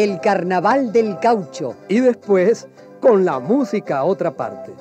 El carnaval del caucho. Y después, con la música a otra parte.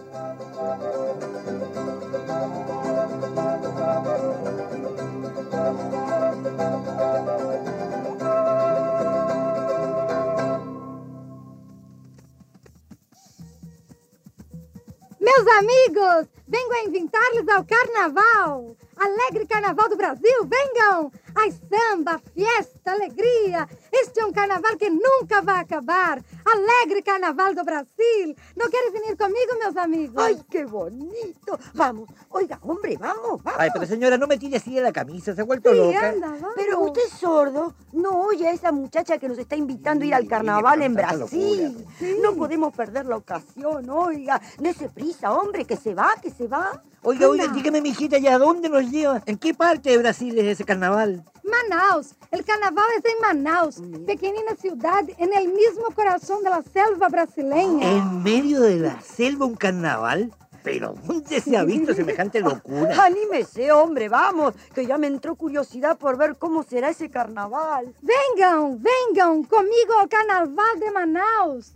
Meus amigos, vengo a invitar-lhes ao carnaval. Alegre Carnaval do Brasil, venham! Ai, samba, fiesta, alegria! Este é um carnaval que nunca vai acabar. Alegre Carnaval do Brasil. ¿No quieres venir conmigo, meus amigos? ¡Ay, qué bonito! Vamos, oiga, hombre, vamos, vamos. Ay, pero señora, no me tire así de la camisa, se ha vuelto Sí, loca. anda, vamos. Pero usted es sordo, no oye a esa muchacha que nos está invitando a ir al carnaval en tanta Brasil. No podemos perder la ocasión, oiga. Dese prisa, hombre, que se va, que se va. Oiga, oiga, dígame, mijita, ¿ya a dónde nos lleva? ¿En qué parte de Brasil es ese carnaval? Manaus. El carnaval es en Manaus, pequeñina ciudad en el mismo corazón de la selva brasileña. ¿En medio de la selva un carnaval? ¿Pero dónde se ha visto semejante locura? Anímese, hombre, vamos, que ya me entró curiosidad por ver cómo será ese carnaval. Venham, venham comigo ao carnaval de Manaus.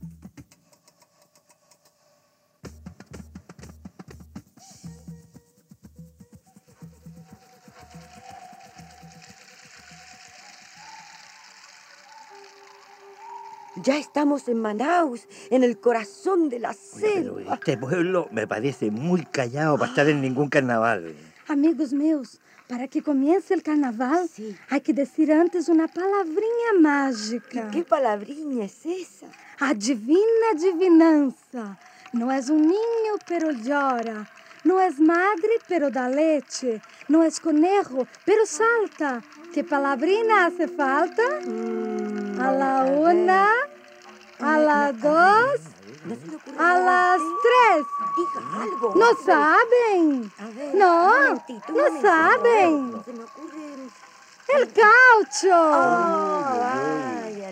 Ya estamos en Manaus, en el corazón de la selva. este pueblo me parece muy callado para estar en ningún carnaval. Amigos meus, para que comece el carnaval, Sí. hay que decir antes una palavrinha mágica. ¿Qué palabriña es esa? A divina adivinança. Não és um ninho, pero llora. Não és madre, pero dá leite. Não és conejo, pero salta. Que palavrinha hace falta? A la una, a la dos, No a las tres. Diga algo. No, un no momentito. saben. El caucho. Ay,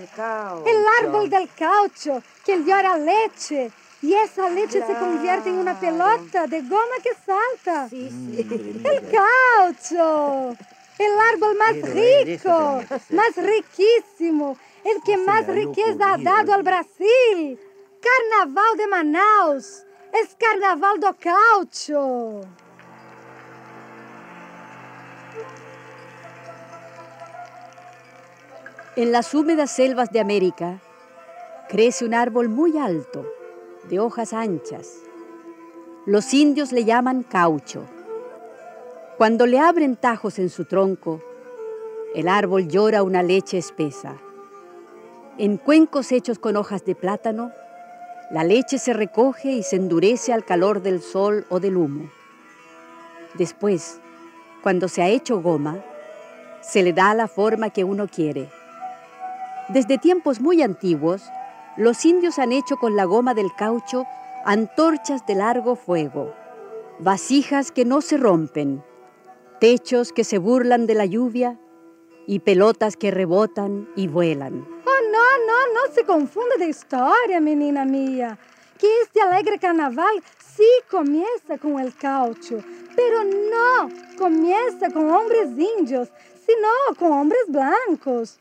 el árbol del caucho que llora leche. Y esa leche se convierte en una pelota de goma que salta. Sí, sí. El caucho. El árbol más rico, más riquísimo. El que más riqueza ha dado al Brasil. Carnaval de Manaus. Es carnaval do caucho. En las húmedas selvas de América crece un árbol muy alto, de hojas anchas. Los indios le llaman caucho. Cuando le abren tajos en su tronco, el árbol llora una leche espesa. En cuencos hechos con hojas de plátano, la leche se recoge y se endurece al calor del sol o del humo. Después, cuando se ha hecho goma, se le da la forma que uno quiere. Desde tiempos muy antiguos, los indios han hecho con la goma del caucho antorchas de largo fuego, vasijas que no se rompen, techos que se burlan de la lluvia y pelotas que rebotan y vuelan. Não, não, não se confunda de história, menina minha. Que este alegre carnaval sí começa com el caucho, pero não começa com hombres índios, sino com hombres blancos.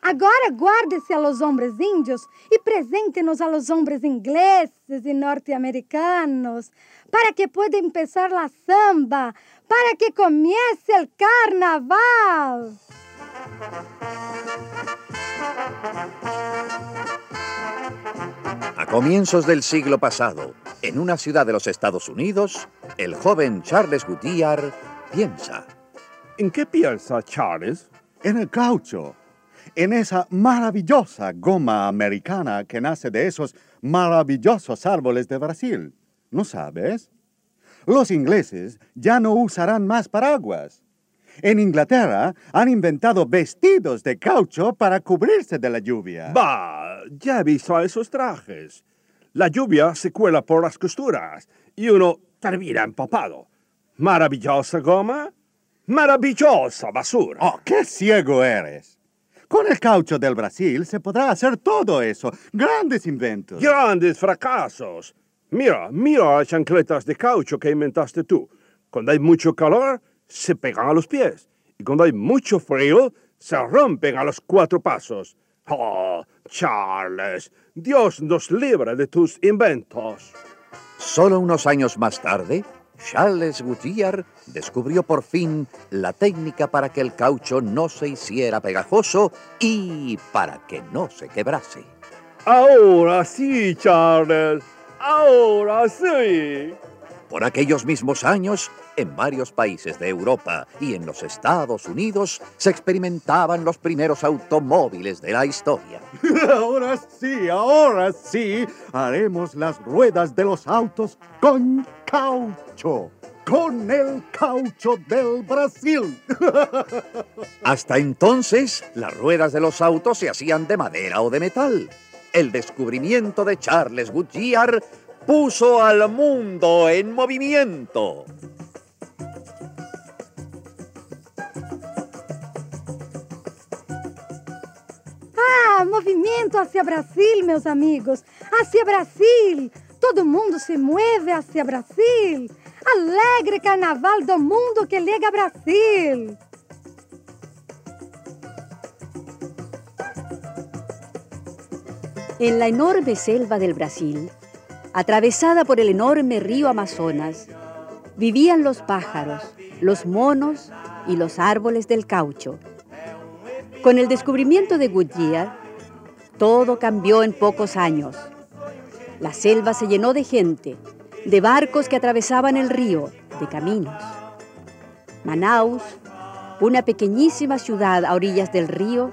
Agora guarde-se a los hombres índios e presente-nos a los hombres ingleses e norte-americanos, para que pueda empezar la samba, para que comece el carnaval. Comienzos del siglo pasado, en una ciudad de los Estados Unidos, el joven Charles Goodyear piensa. ¿En qué piensa Charles? En el caucho. En esa maravillosa goma americana que nace de esos maravillosos árboles de Brasil. ¿No sabes? Los ingleses ya no usarán más paraguas. En Inglaterra han inventado vestidos de caucho para cubrirse de la lluvia. Bah, ya he visto esos trajes. La lluvia se cuela por las costuras y uno termina empapado. Maravillosa goma, maravillosa basura. ¡Oh, qué ciego eres! Con el caucho del Brasil se podrá hacer todo eso. Grandes inventos. Grandes fracasos. Mira, mira las chancletas de caucho que inventaste tú. Cuando hay mucho calor, se pegan a los pies. Y cuando hay mucho frío, se rompen a los cuatro pasos. Oh, Charles, Dios nos libre de tus inventos. Solo unos años más tarde, Charles Goodyear descubrió por fin la técnica para que el caucho no se hiciera pegajoso y para que no se quebrase. Ahora sí, Charles. Ahora sí. Por aquellos mismos años, en varios países de Europa y en los Estados Unidos se experimentaban los primeros automóviles de la historia. Ahora sí, ahora sí, haremos las ruedas de los autos con caucho. Con el caucho del Brasil. Hasta entonces, las ruedas de los autos se hacían de madera o de metal. El descubrimiento de Charles Goodyear puso al mundo en movimiento. Ah, movimento hacia Brasil, meus amigos. Hacia Brasil. Todo mundo se mueve hacia Brasil. Alegre carnaval do mundo que liga a Brasil. En la enorme selva del Brasil, atravesada por el enorme río Amazonas, vivían los pájaros, los monos y los árboles del caucho. Con el descubrimiento de Goodyear, todo cambió en pocos años. La selva se llenó de gente, de barcos que atravesaban el río, de caminos. Manaus, una pequeñísima ciudad a orillas del río,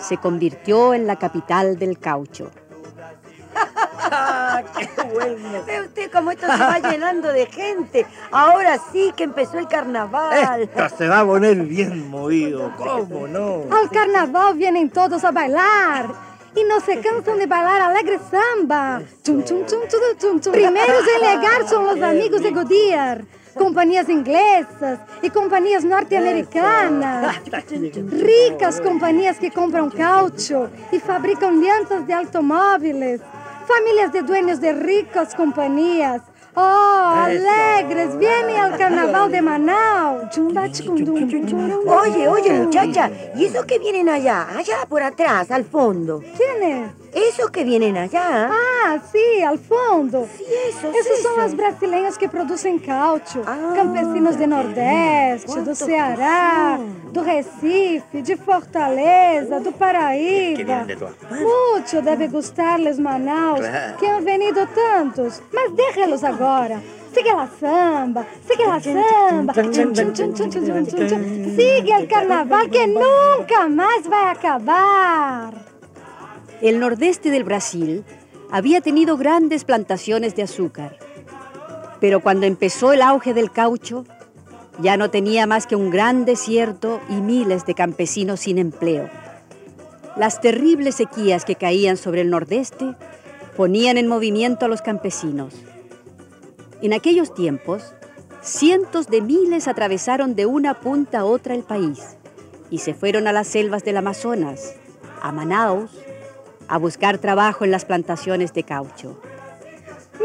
se convirtió en la capital del caucho. Ah, ¡Qué bueno! Ve usted cómo esto se va llenando de gente. Ahora sí que empezó el carnaval. Esto se va a poner bien movido, ¿cómo no? Al carnaval vienen todos a bailar. Y no se cansan de bailar alegre samba. Tum, tum, tum. Primeros en llegar son los amigos de Goodyear. Companhias inglesas e companhias norte-americanas. Ricas companhias que compram caucho e fabricam llantas de automóveis. Famílias de dueños de ricas companhias. Oh, alegres, vienen al carnaval de Manaus. Oye, oye, muchacha, ¿y esos que vienen allá? Allá por atrás, al fondo. ¿Quién es? Esos que vienen allá. Ah, sí, al fondo. Sí, esos, Esses são esos. as brasileiras que produzem caucho. Ah, Campesinos de Nordeste, do Ceará, do Recife, de Fortaleza, do Paraíba. Mucho debe gustarles Manaus, Claro. que han venido tantos. Mas déjalos agora. Sigue la samba, sigue la samba. Sigue el carnaval que nunca más va a acabar. El nordeste del Brasil había tenido grandes plantaciones de azúcar, pero cuando empezó el auge del caucho, ya no tenía más que un gran desierto y miles de campesinos sin empleo. Las terribles sequías que caían sobre el nordeste ponían en movimiento a los campesinos. En aquellos tiempos, cientos de miles atravesaron de una punta a otra el país y se fueron a las selvas del Amazonas, a Manaus, a buscar trabajo en las plantaciones de caucho.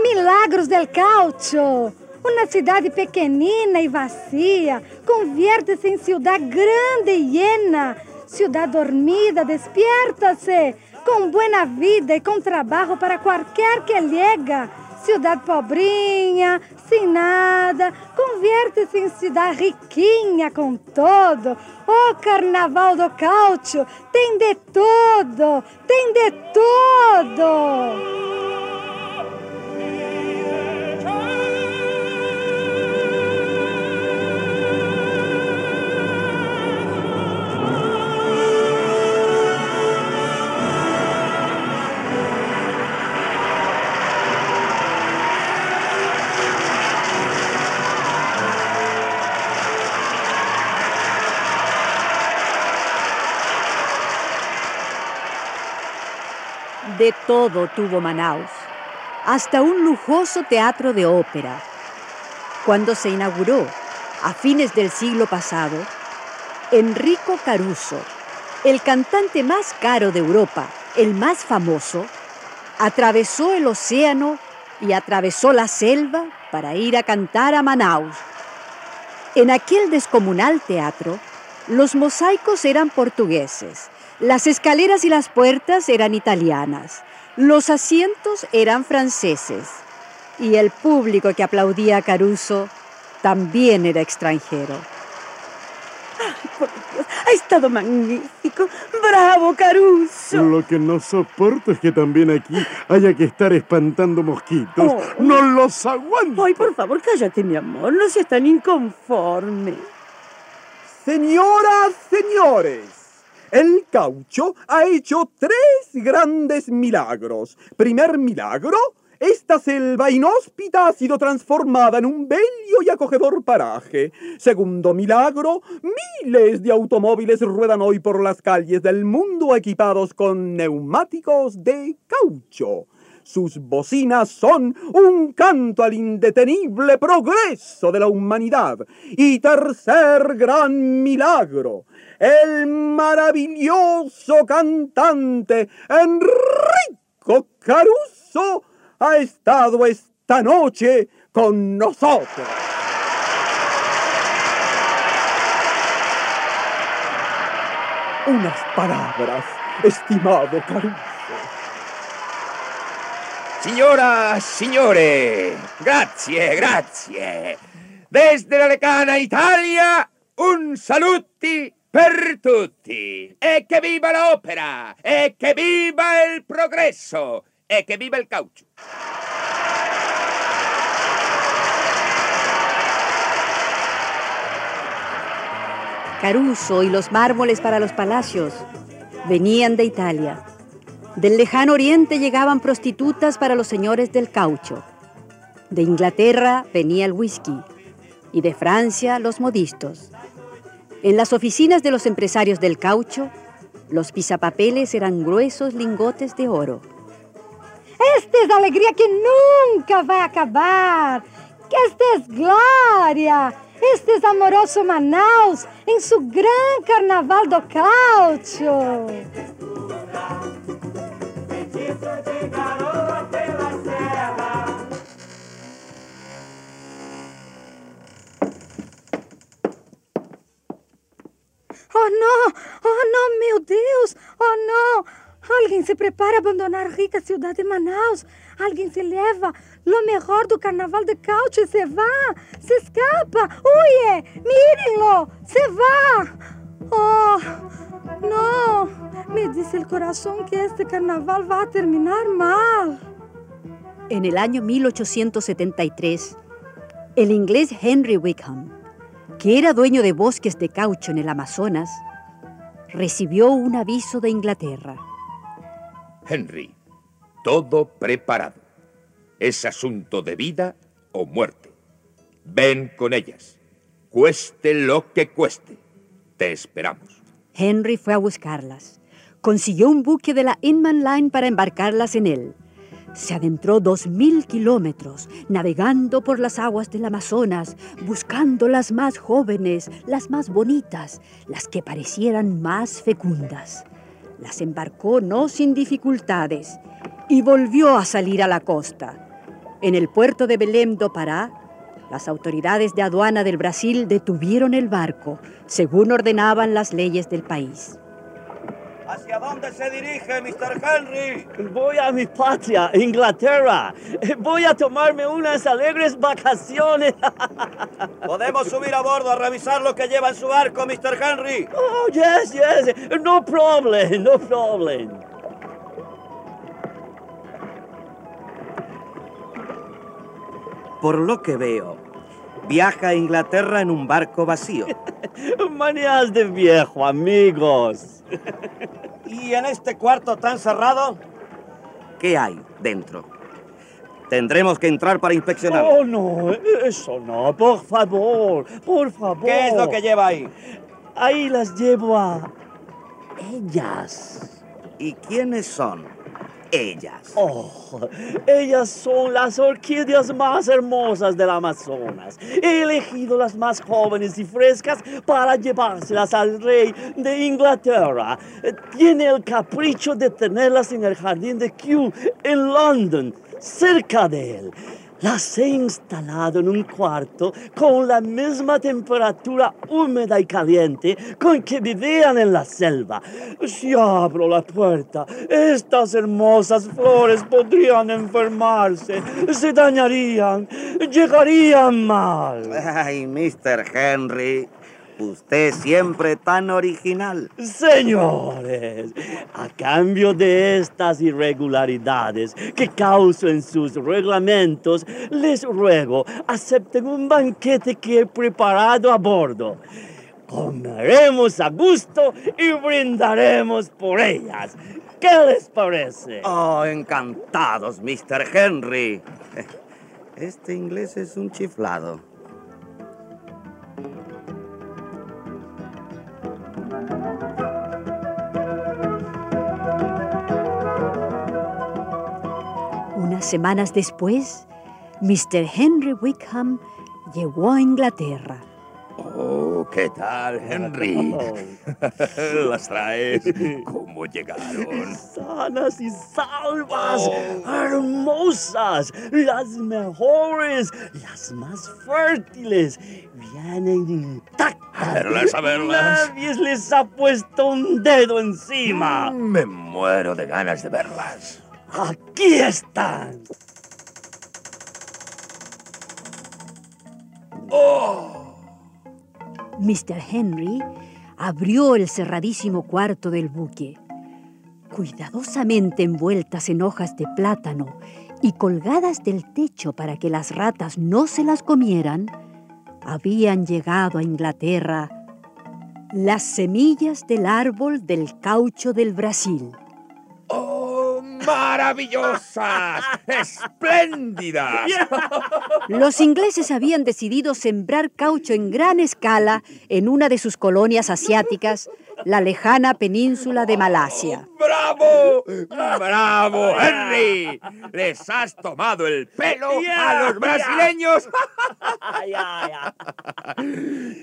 Milagros del Caucho. Uma cidade pequenina e vazia convierte-se em cidade grande e llena. Ciudad dormida, despierta-se com buena vida e com trabalho para qualquer que llega. Ciudad pobrinha, sem nada, convierte-se em cidade riquinha com todo. O Carnaval do Caucho tem de todo, tem de todo. Todo tuvo Manaus, hasta un lujoso teatro de ópera. Cuando se inauguró, a fines del siglo pasado, Enrico Caruso, el cantante más caro de Europa, el más famoso, atravesó el océano y atravesó la selva para ir a cantar a Manaus. En aquel descomunal teatro, los mosaicos eran portugueses, las escaleras y las puertas eran italianas, los asientos eran franceses y el público que aplaudía a Caruso también era extranjero. Ay, por Dios, ha estado magnífico. ¡Bravo, Caruso! Lo que no soporto es que también aquí haya que estar espantando mosquitos. Oh. ¡No los aguanto! Ay, por favor, cállate, mi amor. No seas tan inconforme. Señoras, señores, el caucho ha hecho tres grandes milagros. Primer milagro, esta selva inhóspita ha sido transformada en un bello y acogedor paraje. Segundo milagro, miles de automóviles ruedan hoy por las calles del mundo equipados con neumáticos de caucho. Sus bocinas son un canto al indetenible progreso de la humanidad. Y tercer gran milagro, el maravilloso cantante Enrico Caruso ha estado esta noche con nosotros. Unas palabras, estimado Caruso. Signora, signore, grazie, grazie. Desde la lecana Italia, un saluti per tutti. E che viva l'opera! E che viva il progresso! E che viva il caucho! Caruso y los mármoles para los palacios venían de Italia. Del lejano oriente llegaban prostitutas para los señores del caucho. De Inglaterra venía el whisky y de Francia los modistos. En las oficinas de los empresarios del caucho, los pisapapeles eran gruesos lingotes de oro. Esta es alegría que nunca va a acabar. Esta es gloria. Este es amoroso Manaus en su gran carnaval do caucho. Oh no, oh no, meu Deus, oh no. Alguien se prepara a abandonar rica ciudad de Manaus. Alguien se lleva lo mejor do carnaval de caucho y se va, se escapa. Huye, mírenlo, se va. Oh, no, me dice el corazón que este carnaval va a terminar mal. En el año 1873, el inglés Henry Wickham, que era dueño de bosques de caucho en el Amazonas, recibió un aviso de Inglaterra. Henry, todo preparado. Es asunto de vida o muerte. Ven con ellas. Cueste lo que cueste. Te esperamos. Henry fue a buscarlas. Consiguió un buque de la Inman Line para embarcarlas en él. Se adentró dos mil kilómetros, navegando por las aguas del Amazonas, buscando las más jóvenes, las más bonitas, las que parecieran más fecundas. Las embarcó no sin dificultades y volvió a salir a la costa. En el puerto de Belém do Pará, las autoridades de aduana del Brasil detuvieron el barco, según ordenaban las leyes del país. ¿Hacia dónde se dirige, Mr. Henry? Voy a mi patria, Inglaterra. Voy a tomarme unas alegres vacaciones. ¿Podemos subir a bordo a revisar lo que lleva en su barco, Mr. Henry? Oh, yes, yes. No problem, no problem. Por lo que veo, viaja a Inglaterra en un barco vacío. Manías de viejo, amigos. ¿Y en este cuarto tan cerrado? ¿Qué hay dentro? Tendremos que entrar para inspeccionar. Oh, no, eso no, por favor, por favor. ¿Qué es lo que lleva ahí? Ahí las llevo a ellas. ¿Y quiénes son? Ellas? Oh, ellas son las orquídeas más hermosas del Amazonas. He elegido las más jóvenes y frescas para llevárselas al rey de Inglaterra. Tiene el capricho de tenerlas en el jardín de Kew en London, cerca de él. Las he instalado en un cuarto con la misma temperatura húmeda y caliente con que vivían en la selva. Si abro la puerta, estas hermosas flores podrían enfermarse, se dañarían, llegarían mal. Ay, Mr. Henry, usted siempre tan original. Señores, a cambio de estas irregularidades que causo en sus reglamentos, les ruego acepten un banquete que he preparado a bordo. Comeremos a gusto y brindaremos por ellas. ¿Qué les parece? Oh, encantados, Mr. Henry. Este inglés es un chiflado. Semanas después, Mr. Henry Wickham llegó a Inglaterra. Oh, ¿qué tal, Henry? ¿Las traes? ¿Cómo llegaron? Sanas y salvas, hermosas, las mejores, las más fértiles, vienen intactas. A verlas, a verlas. Nadie les ha puesto un dedo encima. Me muero de ganas de verlas. Aquí están. Mr. Henry abrió el cerradísimo cuarto del buque. Cuidadosamente envueltas en hojas de plátano y colgadas del techo para que las ratas no se las comieran, habían llegado a Inglaterra las semillas del árbol del caucho del Brasil. ¡Oh, maravillosas! ¡Espléndidas! Los ingleses habían decidido sembrar caucho en gran escala en una de sus colonias asiáticas, la lejana península de Malasia. ¡Bravo! ¡Bravo, Henry! Les has tomado el pelo a los brasileños.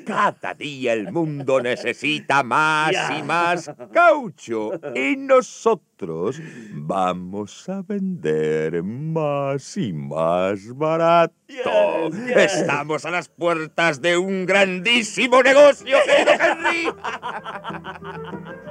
Cada día el mundo necesita más y más caucho. Y nosotros vamos a vender más y más barato. Estamos a las puertas de un grandísimo negocio, querido Henry.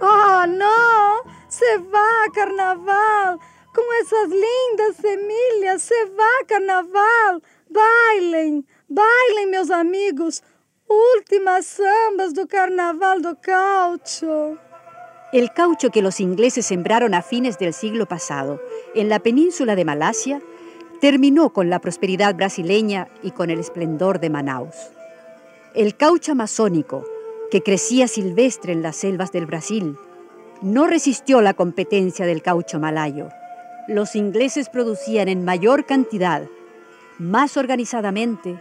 Oh, no! Se va, carnaval! Com essas lindas semilhas, se va, carnaval! Bailem, bailem, meus amigos! Últimas sambas do carnaval do caucho. El caucho que los ingleses sembraron a fines del siglo pasado en la península de Malasia terminó con la prosperidad brasileña y con el esplendor de Manaus. El caucho amazónico, que crecía silvestre en las selvas del Brasil, no resistió la competencia del caucho malayo. Los ingleses producían en mayor cantidad, más organizadamente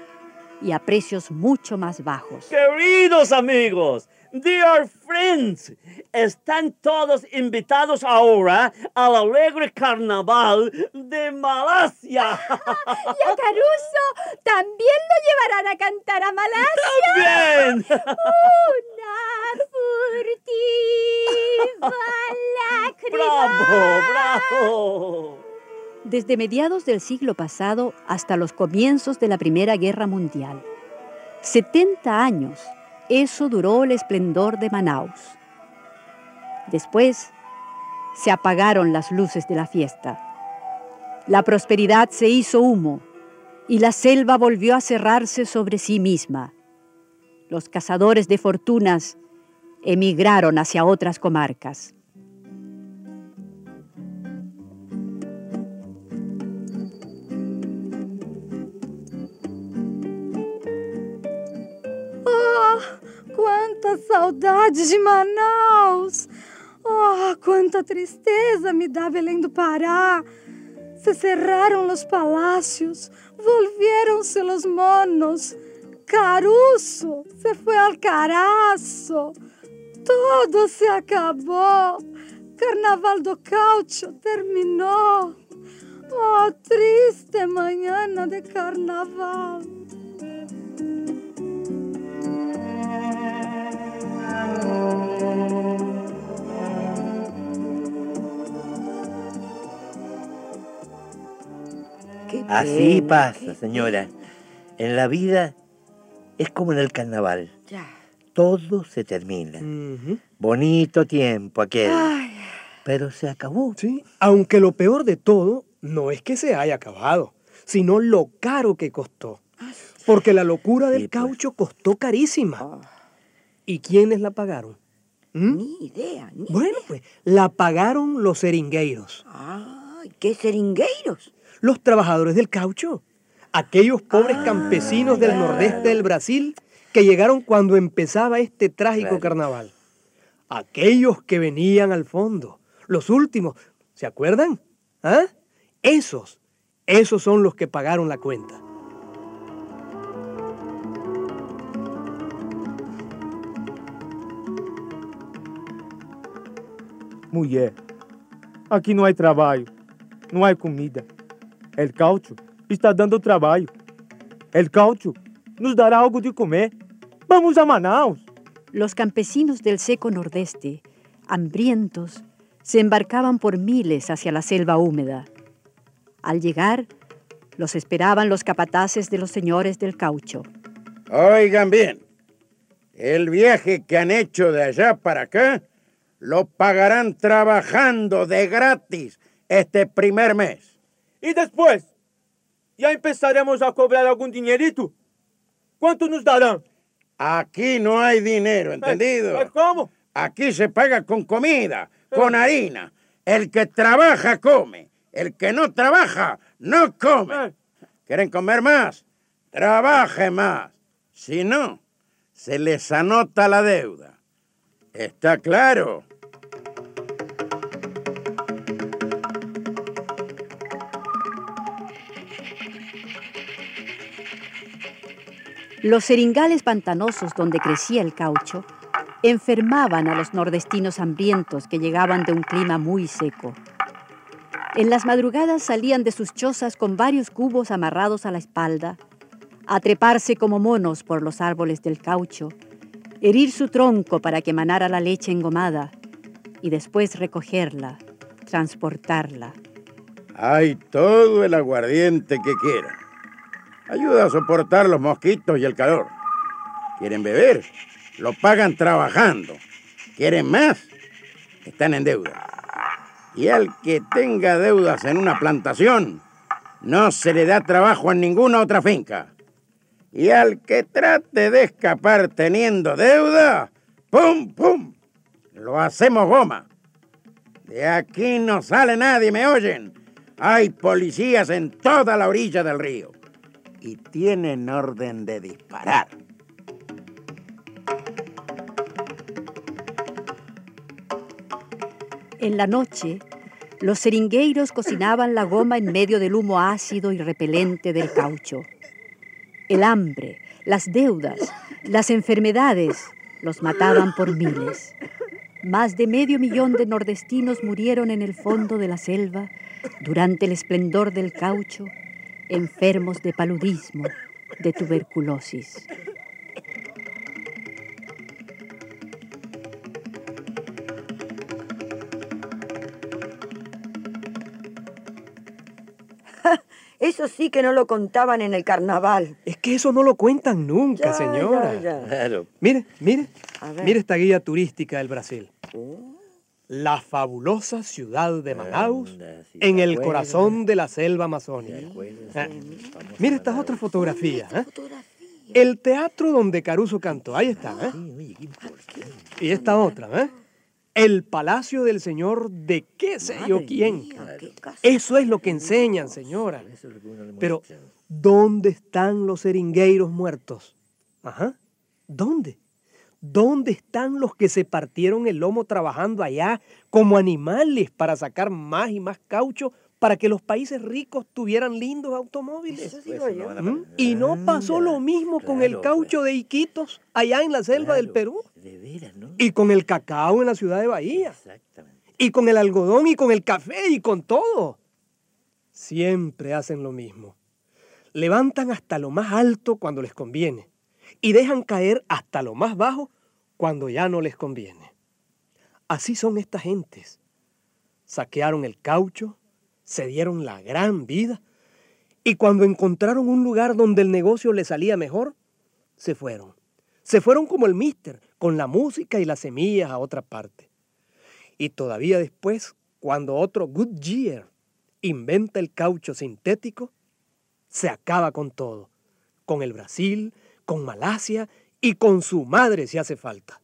y a precios mucho más bajos. Queridos amigos, dear friends, están todos invitados ahora al alegre carnaval de Malasia. Y a Caruso también lo llevarán a cantar a Malasia. ¡También! Una furtiva lágrima. ¡Bravo, bravo! Desde mediados del siglo pasado hasta los comienzos de la Primera Guerra Mundial. 70 años, eso duró el esplendor de Manaus. Después se apagaron las luces de la fiesta. La prosperidad se hizo humo y la selva volvió a cerrarse sobre sí misma. Los cazadores de fortunas emigraron hacia otras comarcas. Quanta saudade de Manaus! Oh, quanta tristeza me dá Belém do Pará! Se cerraram os palácios, volvieron-se los monos, Caruso se fue al carazo. Todo se acabó. Carnaval do Caucho terminó. Oh, triste mañana de carnaval. Así pasa, señora. En la vida es como en el carnaval. Todo se termina. Bonito tiempo aquel. Pero se acabó. Sí, aunque lo peor de todo no es que se haya acabado, sino lo caro que costó. Porque la locura del caucho costó carísima. ¿Y quiénes la pagaron? ¿Mm? Ni idea, ni Bueno, pues la pagaron los seringueiros. Ay, ¿qué seringueiros? Los trabajadores del caucho. Aquellos pobres campesinos del nordeste del Brasil que llegaron cuando empezaba este trágico carnaval. Aquellos que venían al fondo. Los últimos. ¿Se acuerdan? ¿Ah? Esos. Esos son los que pagaron la cuenta. Mulher, aqui não há trabalho, não há comida. El caucho está dando trabalho. El caucho nos dará algo de comer. Vamos a Manaus. Los campesinos del seco nordeste, hambrientos, se embarcaban por miles hacia la selva húmeda. Al llegar, los esperaban los capataces de los señores del caucho. Oigan bien, el viaje que han hecho de allá para acá lo pagarán trabajando de gratis este primer mes. Y después, ya empezaremos a cobrar algún dinerito. ¿Cuánto nos darán? Aquí no hay dinero, ¿entendido? ¿Cómo? Aquí se paga con comida, con harina. El que trabaja come. El que no trabaja no come. ¿Quieren comer más? Trabaje más. Si no, se les anota la deuda. ¿Está claro? Los seringales pantanosos donde crecía el caucho enfermaban a los nordestinos hambrientos que llegaban de un clima muy seco. En las madrugadas salían de sus chozas con varios cubos amarrados a la espalda, a treparse como monos por los árboles del caucho, herir su tronco para que manara la leche engomada y después recogerla, transportarla. Hay todo el aguardiente que quieran. Ayuda a soportar los mosquitos y el calor. ¿Quieren beber? Lo pagan trabajando. ¿Quieren más? Están en deuda. Y al que tenga deudas en una plantación, no se le da trabajo en ninguna otra finca. Y al que trate de escapar teniendo deuda, ¡pum, pum! Lo hacemos goma. De aquí no sale nadie, ¿me oyen? Hay policías en toda la orilla del río. Y tienen orden de disparar. En la noche, los seringueiros cocinaban la goma en medio del humo ácido y repelente del caucho. El hambre, las deudas, las enfermedades los mataban por miles. Más de medio millón de nordestinos murieron en el fondo de la selva durante el esplendor del caucho, enfermos de paludismo, de tuberculosis. Eso sí que no lo contaban en el carnaval. Es que eso no lo cuentan nunca, Ya, señora. ya, ya. Claro. Mire, mire, A ver. mire esta guía turística del Brasil. La fabulosa ciudad de Manaus en el corazón de la selva amazónica. Ah, Mire estas otras fotografías. ¿eh? El teatro donde Caruso cantó, ahí está. ¿eh? Y esta otra, ¿eh? El palacio del señor de qué sé yo quién. Eso es lo que enseñan, señora. Pero, ¿dónde están los seringueiros muertos? Ajá. ¿Dónde? ¿Dónde están los que se partieron el lomo trabajando allá como animales para sacar más y más caucho para que los países ricos tuvieran lindos automóviles. Eso digo yo. ¿Mm? Y no pasó lo mismo con el caucho de Iquitos allá en la selva del Perú. De veras, ¿no? Y con el cacao en la ciudad de Bahía. Y con el algodón y con el café y con todo. Siempre hacen lo mismo. Levantan hasta lo más alto cuando les conviene y dejan caer hasta lo más bajo cuando ya no les conviene. Así son estas gentes. Saquearon el caucho, se dieron la gran vida y cuando encontraron un lugar donde el negocio les salía mejor, se fueron. Se fueron como el mister, con la música y las semillas a otra parte. Y todavía después, cuando otro Goodyear inventa el caucho sintético, se acaba con todo, con el Brasil, con Malasia y con su madre si hace falta.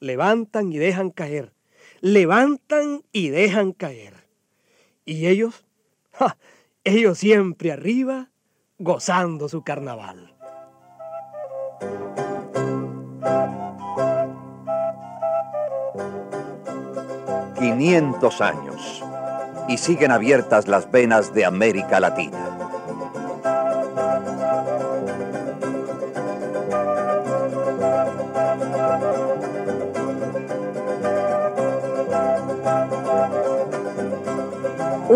Levantan y dejan caer, levantan y dejan caer. Y ellos, ellos siempre arriba, gozando su carnaval. ¡500 años! Y siguen abiertas las venas de América Latina.